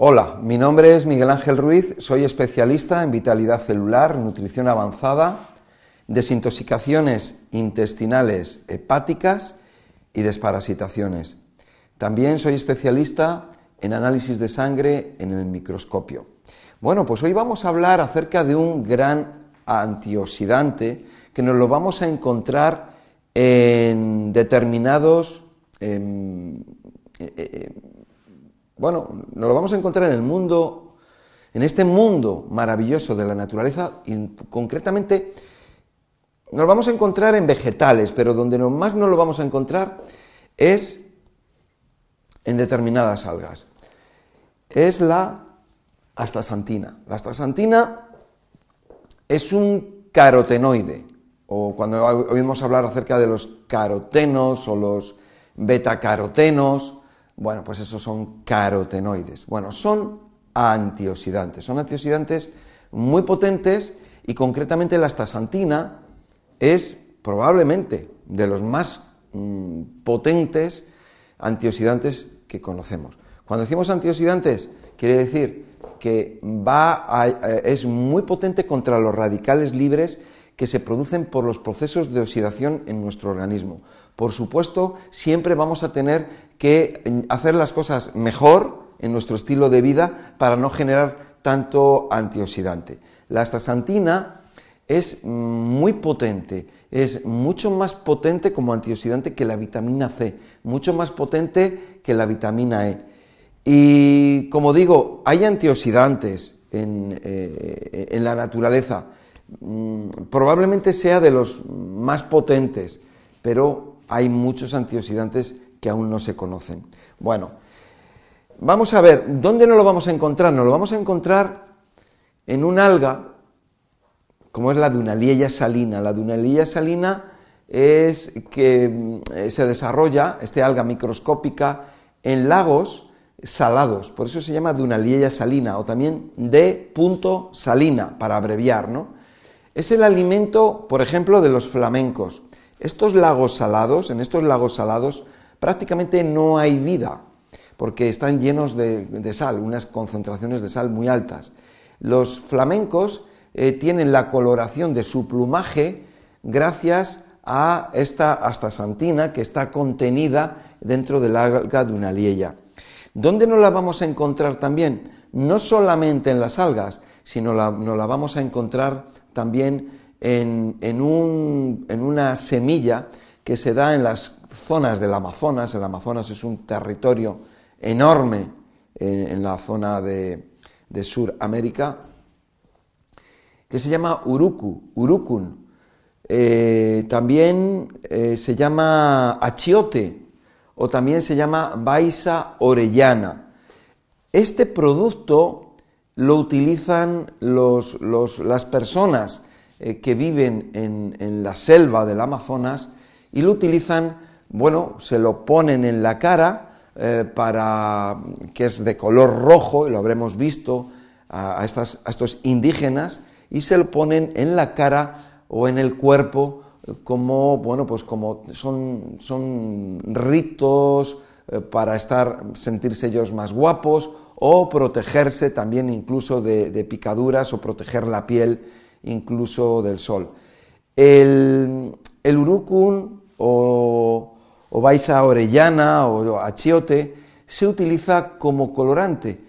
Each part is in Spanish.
Hola, mi nombre es Miguel Ángel Ruiz, soy especialista en vitalidad celular, nutrición avanzada, desintoxicaciones intestinales hepáticas y desparasitaciones. También soy especialista en análisis de sangre en el microscopio. Bueno, pues hoy vamos a hablar acerca de un gran antioxidante que nos lo vamos a encontrar en determinados eh, eh, bueno, nos lo vamos a encontrar en el mundo, en este mundo maravilloso de la naturaleza, y concretamente nos lo vamos a encontrar en vegetales, pero donde más nos lo vamos a encontrar es en determinadas algas. Es la astaxantina. La astaxantina es un carotenoide, o cuando oímos hablar acerca de los carotenos o los betacarotenos, bueno, pues esos son carotenoides. Bueno, son antioxidantes, son antioxidantes muy potentes y concretamente la astaxantina es probablemente de los más mm, potentes antioxidantes que conocemos. Cuando decimos antioxidantes, quiere decir que va es muy potente contra los radicales libres que se producen por los procesos de oxidación en nuestro organismo. Por supuesto, siempre vamos a tener que mm, hacer las cosas mejor en nuestro estilo de vida para no generar tanto antioxidante. La astaxantina es mm, muy potente, es mucho más potente como antioxidante que la vitamina C, mucho más potente que la vitamina E. Y como digo, hay antioxidantes en, eh, en la naturaleza, Mm, probablemente sea de los más potentes, pero hay muchos antioxidantes que aún no se conocen. Bueno, vamos a ver, ¿dónde nos lo vamos a encontrar? Nos lo vamos a encontrar en un alga, como es la dunaliella salina. La dunaliella salina es que mm, se desarrolla, este alga microscópica, en lagos salados, por eso se llama dunaliella salina, o también punto salina, para abreviar, ¿no? Es el alimento, por ejemplo, de los flamencos. Estos lagos salados, en estos lagos salados, prácticamente no hay vida, porque están llenos de, sal, unas concentraciones de sal muy altas. Los flamencos eh, tienen la coloración de su plumaje gracias a esta astaxantina que está contenida dentro del alga de una liella. ¿Dónde nos la vamos a encontrar también? No solamente en las algas, sino la, nos la vamos a encontrar también en, una semilla que se da en las zonas del Amazonas. El Amazonas es un territorio enorme en, la zona de, de Suramérica, que se llama uruku, urucun. Eh, también eh, se llama achiote o también se llama baisa orellana. Este producto lo utilizan las personas eh, que viven en, la selva del Amazonas y lo utilizan, bueno, se lo ponen en la cara eh, para que es de color rojo, y lo habremos visto a, estos indígenas, y se lo ponen en la cara o en el cuerpo como, bueno, pues como son, son ritos eh, para estar, sentirse ellos más guapos o protegerse también incluso de, picaduras o proteger la piel incluso del sol. El, el o, o baisa orellana o achiote se utiliza como colorante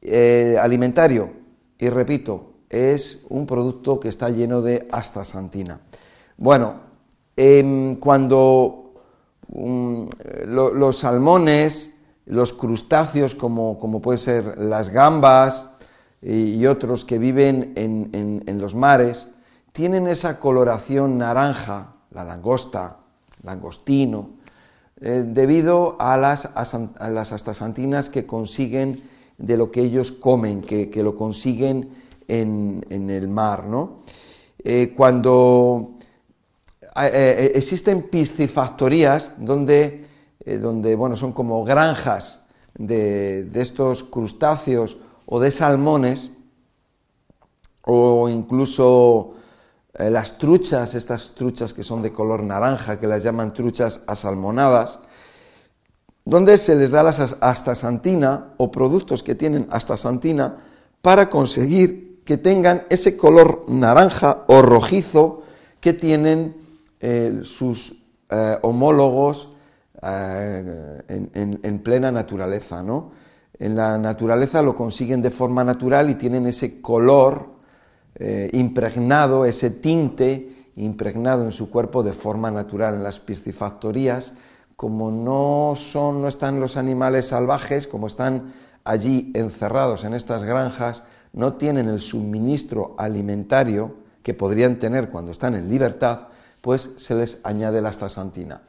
eh, alimentario y repito, es un producto que está lleno de astaxantina. Bueno, em, cuando mm, los salmones los crustáceos como, como pueden ser las gambas y, otros que viven en, los mares, tienen esa coloración naranja, la langosta, langostino, eh, debido a las, a las astaxantinas que consiguen de lo que ellos comen, que, lo consiguen en, el mar. ¿no? Eh, cuando eh, existen piscifactorías donde eh, donde bueno, son como granjas de, estos crustáceos o de salmones, o incluso eh, las truchas, estas truchas que son de color naranja, que las llaman truchas asalmonadas, donde se les da la astaxantina o productos que tienen astaxantina para conseguir que tengan ese color naranja o rojizo que tienen eh, sus homólogos eh, en, plena naturaleza. ¿no? En la naturaleza lo consiguen de forma natural y tienen ese color impregnado, ese tinte impregnado en su cuerpo de forma natural. En las piscifactorías, como no, son, no están los animales salvajes, como están allí encerrados en estas granjas, no tienen el suministro alimentario que podrían tener cuando están en libertad, pues se les añade la astaxantina.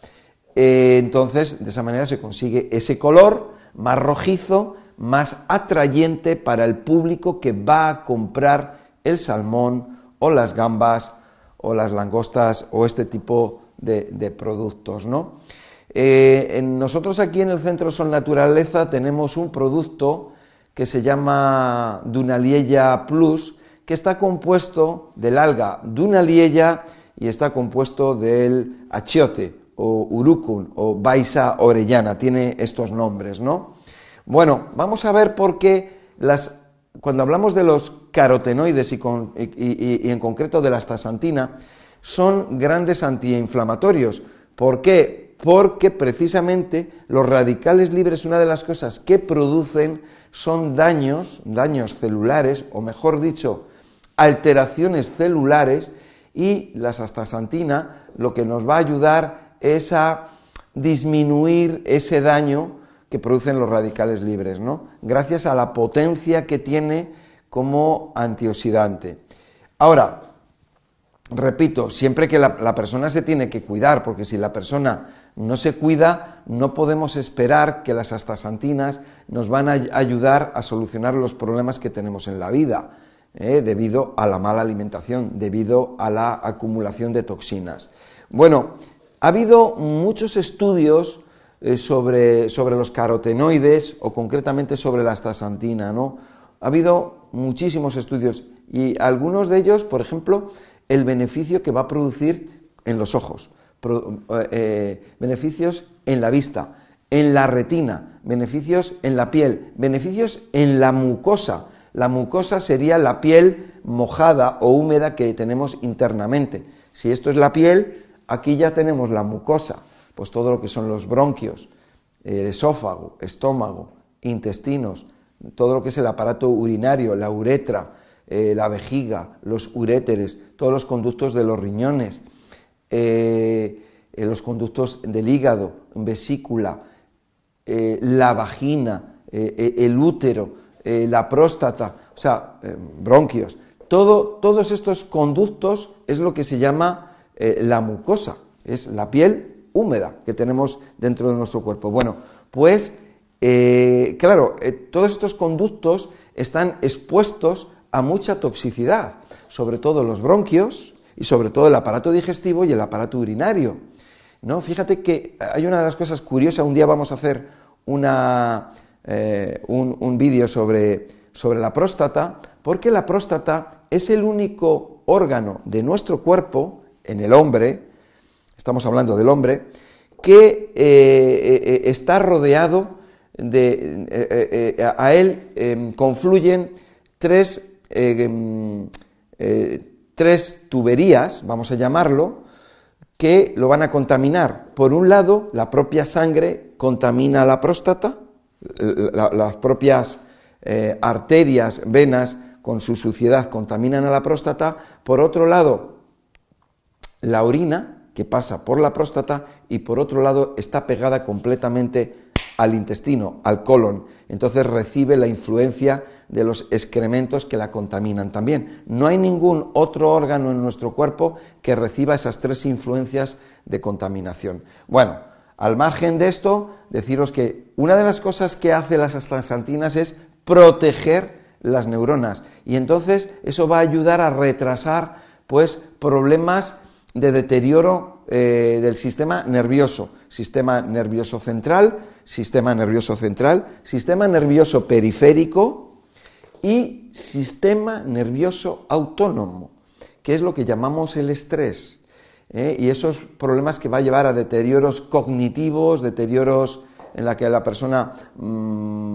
Eh, entonces, de esa manera se consigue ese color más rojizo, más atrayente para el público que va a comprar el salmón o las gambas o las langostas o este tipo de, productos, ¿no? Eh, nosotros aquí en el Centro Sol Naturaleza tenemos un producto que se llama Dunaliella Plus, que está compuesto del alga Dunaliella y está compuesto del achiote o urucum o baisa orellana, tiene estos nombres, ¿no? Bueno, vamos a ver por qué las, cuando hablamos de los carotenoides y, y en concreto de la astaxantina, son grandes antiinflamatorios. ¿Por qué? Porque precisamente los radicales libres, una de las cosas que producen son daños, daños celulares, o mejor dicho, alteraciones celulares, y la astaxantina lo que nos va a ayudar es a disminuir ese daño que producen los radicales libres, ¿no? Gracias a la potencia que tiene como antioxidante. Ahora, repito, siempre que la, persona se tiene que cuidar, porque si la persona no se cuida, no podemos esperar que las astaxantinas nos van a ayudar a solucionar los problemas que tenemos en la vida, ¿eh? debido a la mala alimentación, debido a la acumulación de toxinas. Bueno, ha habido muchos estudios eh, sobre, sobre, los carotenoides o concretamente sobre la astaxantina, ¿no? Ha habido muchísimos estudios y algunos de ellos, por ejemplo, el beneficio que va a producir en los ojos, eh, beneficios en la vista, en la retina, beneficios en la piel, beneficios en la mucosa. La mucosa sería la piel mojada o húmeda que tenemos internamente. Si esto es la piel, aquí ya tenemos la mucosa, pues todo lo que son los bronquios, el esófago, estómago, intestinos, todo lo que es el aparato urinario, la uretra, eh, la vejiga, los uréteres, todos los conductos de los riñones, eh, eh, los conductos del hígado, vesícula, la vagina, el útero, la próstata, o sea, bronquios. Todo, todos estos conductos es lo que se llama la mucosa, es la piel húmeda que tenemos dentro de nuestro cuerpo. Bueno, pues claro, todos estos conductos están expuestos a mucha toxicidad, sobre todo los bronquios y sobre todo el aparato digestivo y el aparato urinario. ¿no? Fíjate que hay una de las cosas curiosas, un día vamos a hacer una, eh, un, vídeo sobre, sobre la próstata, porque la próstata es el único órgano de nuestro cuerpo, en el hombre, estamos hablando del hombre, que eh, eh, está rodeado de... a él em, confluyen tres eh, em, eh, tres tuberías, vamos a llamarlo, que lo van a contaminar. Por un lado, la propia sangre contamina la próstata, las propias eh, arterias, venas, con su suciedad contaminan a la próstata. Por otro lado, la orina, que pasa por la próstata, y por otro lado está pegada completamente al intestino, al colon. Entonces recibe la influencia de los excrementos que la contaminan también. No hay ningún otro órgano en nuestro cuerpo que reciba esas tres influencias de contaminación. Bueno, al margen de esto, deciros que una de las cosas que hace las astaxantinas es proteger las neuronas y entonces eso va a ayudar a retrasar pues problemas de deterioro eh, del sistema nervioso, sistema nervioso central, sistema nervioso central, sistema nervioso periférico y sistema nervioso autónomo, que es lo que llamamos el estrés. ¿eh? Y esos problemas que va a llevar a deterioros cognitivos, deterioros en la que la persona mm,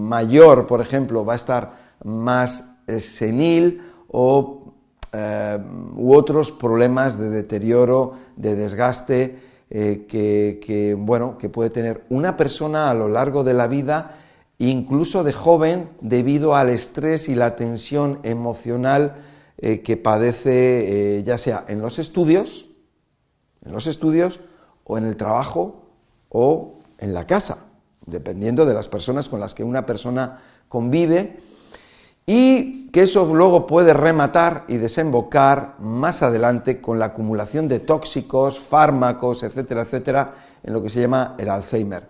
mayor, por ejemplo, va a estar más eh, senil o, eh, u otros problemas de deterioro, de desgaste eh, que, bueno, que puede tener una persona a lo largo de la vida, incluso de joven, debido al estrés y la tensión emocional que padece, ya sea en los estudios, en los estudios o en el trabajo o en la casa, dependiendo de las personas con las que una persona convive y que eso luego puede rematar y desembocar más adelante con la acumulación de tóxicos, fármacos, etcétera, etcétera, en lo que se llama el Alzheimer.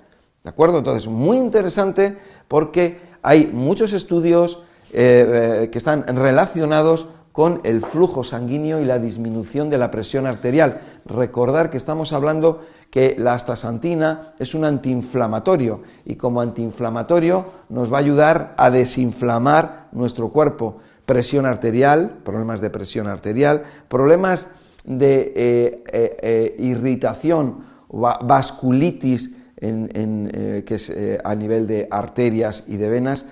¿De acuerdo? Entonces, muy interesante porque hay muchos estudios eh, eh, que están relacionados con el flujo sanguíneo y la disminución de la presión arterial. Recordar que estamos hablando que la astaxantina es un antiinflamatorio y como antiinflamatorio nos va a ayudar a desinflamar nuestro cuerpo. Presión arterial, problemas de presión arterial, problemas de eh, eh, eh, irritación, vasculitis, que es a nivel de arterias y de venas,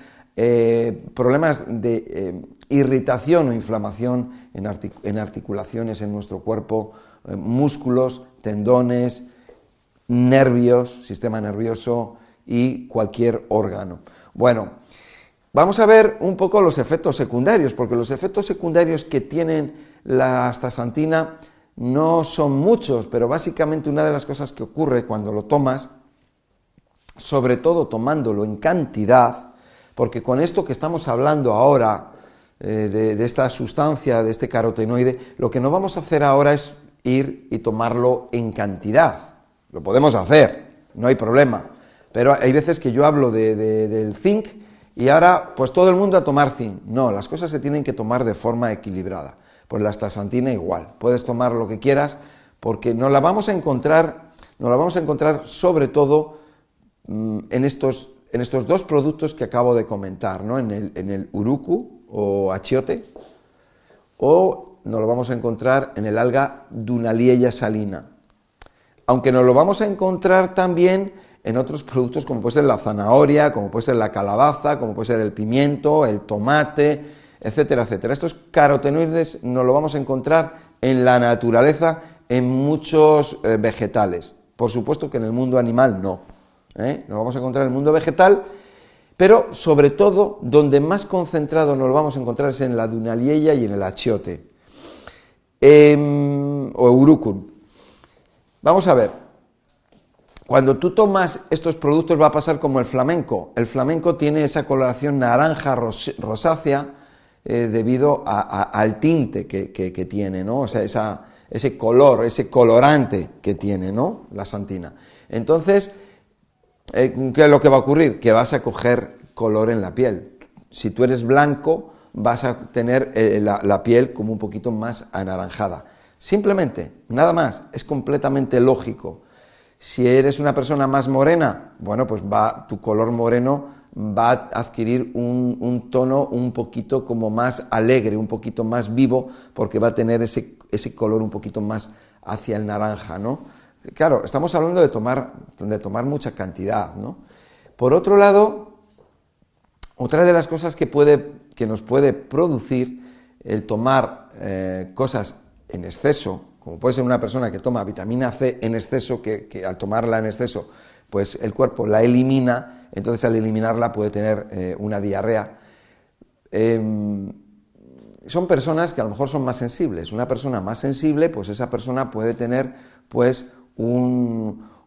problemas de irritación o inflamación en, articulaciones en nuestro cuerpo, músculos, tendones, nervios, sistema nervioso y cualquier órgano. Bueno, vamos a ver un poco los efectos secundarios, porque los efectos secundarios que tienen la astaxantina no son muchos, pero básicamente una de las cosas que ocurre cuando lo tomas, sobre todo tomándolo en cantidad, porque con esto que estamos hablando ahora, eh, de, de, esta sustancia, de este carotenoide, lo que no vamos a hacer ahora es ir y tomarlo en cantidad. Lo podemos hacer, no hay problema. Pero hay veces que yo hablo del zinc y ahora pues todo el mundo a tomar zinc. No, las cosas se tienen que tomar de forma equilibrada. Pues la astaxantina igual. Puedes tomar lo que quieras porque nos la vamos a encontrar, nos la vamos a encontrar sobre todo mm, en, estos, en estos dos productos que acabo de comentar, ¿no? en, el, en el uruku o achiote o nos lo vamos a encontrar en el alga Dunaliella salina aunque nos lo vamos a encontrar también en otros productos como puede ser la zanahoria, como puede ser la calabaza, como puede ser el pimiento, el tomate, etcétera, etcétera. Estos carotenoides nos lo vamos a encontrar en la naturaleza en muchos eh, vegetales. Por supuesto que en el mundo animal no. ¿eh? Nos vamos a encontrar en el mundo vegetal, pero sobre todo donde más concentrado nos lo vamos a encontrar es en la dunaliella y en el achiote. Em, o eurucum. Vamos a ver, cuando tú tomas estos productos va a pasar como el flamenco. El flamenco tiene esa coloración naranja rosácea eh, debido al tinte que, tiene, ¿no? O sea, ese color, ese colorante que tiene, ¿no? La santina. Entonces, eh, ¿qué es lo que va a ocurrir? Que vas a coger color en la piel. Si tú eres blanco, vas a tener eh, la piel como un poquito más anaranjada. Simplemente, nada más, es completamente lógico. Si eres una persona más morena, bueno, pues va, tu color moreno va a adquirir un, tono un poquito como más alegre, un poquito más vivo, porque va a tener ese, ese color un poquito más hacia el naranja, ¿no? Claro, estamos hablando de tomar, de tomar mucha cantidad, ¿no? Por otro lado, otra de las cosas que, puede, que nos puede producir el tomar eh, cosas en exceso, como puede ser una persona que toma vitamina C en exceso, que, al tomarla en exceso, pues el cuerpo la elimina, entonces al eliminarla puede tener eh, una diarrea. Em, son personas que a lo mejor son más sensibles. Una persona más sensible, pues esa persona puede tener pues una,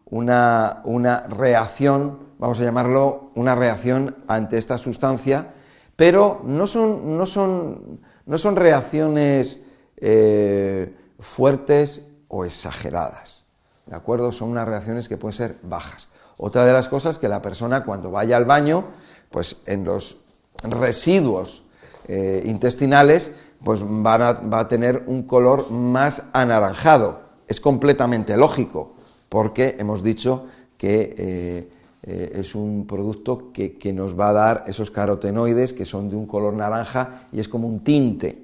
reacción, vamos a llamarlo, una reacción ante esta sustancia, pero no son, no son, no son reacciones eh, fuertes o exageradas. ¿De acuerdo? Son unas reacciones que pueden ser bajas. Otra de las cosas que la persona cuando vaya al baño, pues en los residuos eh, intestinales, pues va a tener un color más anaranjado. Es completamente lógico, porque hemos dicho que eh, es un producto que, que, nos va a dar esos carotenoides que son de un color naranja y es como un tinte,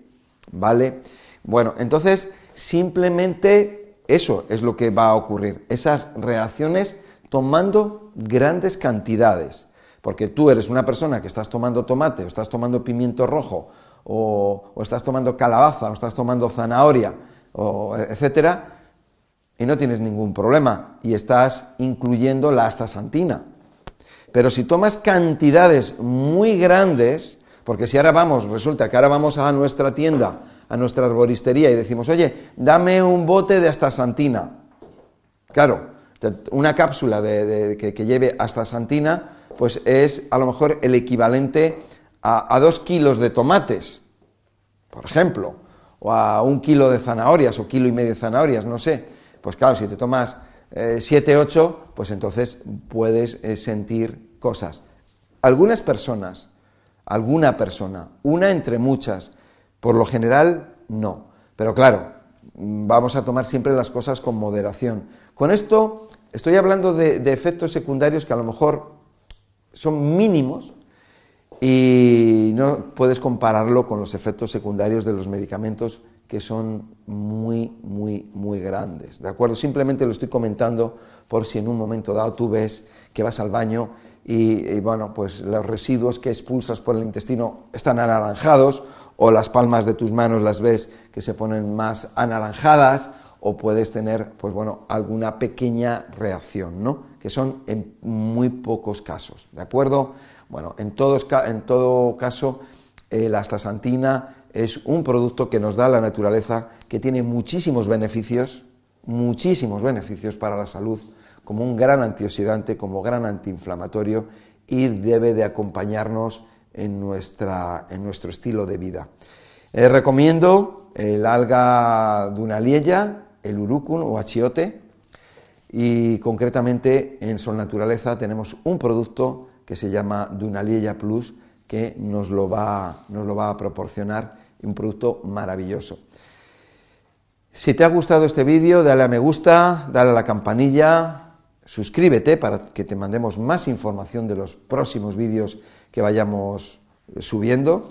¿vale? Bueno, entonces simplemente eso es lo que va a ocurrir. Esas reacciones tomando grandes cantidades. Porque tú eres una persona que estás tomando tomate, o estás tomando pimiento rojo, o, estás tomando calabaza, o estás tomando zanahoria, o, etcétera, y no tienes ningún problema, y estás incluyendo la astaxantina. Pero si tomas cantidades muy grandes, porque si ahora vamos, resulta que ahora vamos a nuestra tienda, a nuestra arboristería y decimos, oye, dame un bote de astaxantina. Claro, una cápsula de, que, lleve astaxantina, pues es a lo mejor el equivalente a, dos kilos de tomates, por ejemplo, o a un kilo de zanahorias o kilo y medio de zanahorias, no sé. Pues claro, si te tomas 7, eh, 8, pues entonces puedes eh, sentir cosas. Algunas personas, alguna persona, una entre muchas, por lo general no. Pero claro, vamos a tomar siempre las cosas con moderación. Con esto estoy hablando de, efectos secundarios que a lo mejor son mínimos y no puedes compararlo con los efectos secundarios de los medicamentos que son muy, muy, muy grandes. ¿De acuerdo? Simplemente lo estoy comentando por si en un momento dado tú ves que vas al baño y, bueno, pues los residuos que expulsas por el intestino están anaranjados o las palmas de tus manos las ves que se ponen más anaranjadas o puedes tener, pues bueno, alguna pequeña reacción, ¿no? Que son en muy pocos casos, ¿de acuerdo? Bueno, en, en todo caso, eh, la astaxantina es un producto que nos da la naturaleza, que tiene muchísimos beneficios, muchísimos beneficios para la salud, como un gran antioxidante, como gran antiinflamatorio y debe de acompañarnos en, nuestra, en nuestro estilo de vida. Eh, recomiendo el alga dunaliella, el urucum o achiote y concretamente en Sol Naturaleza tenemos un producto que se llama Dunaliella Plus que nos lo va, nos lo va a proporcionar un producto maravilloso. Si te ha gustado este vídeo, dale a me gusta, dale a la campanilla, suscríbete para que te mandemos más información de los próximos vídeos que vayamos subiendo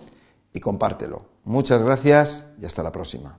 y compártelo. Muchas gracias y hasta la próxima.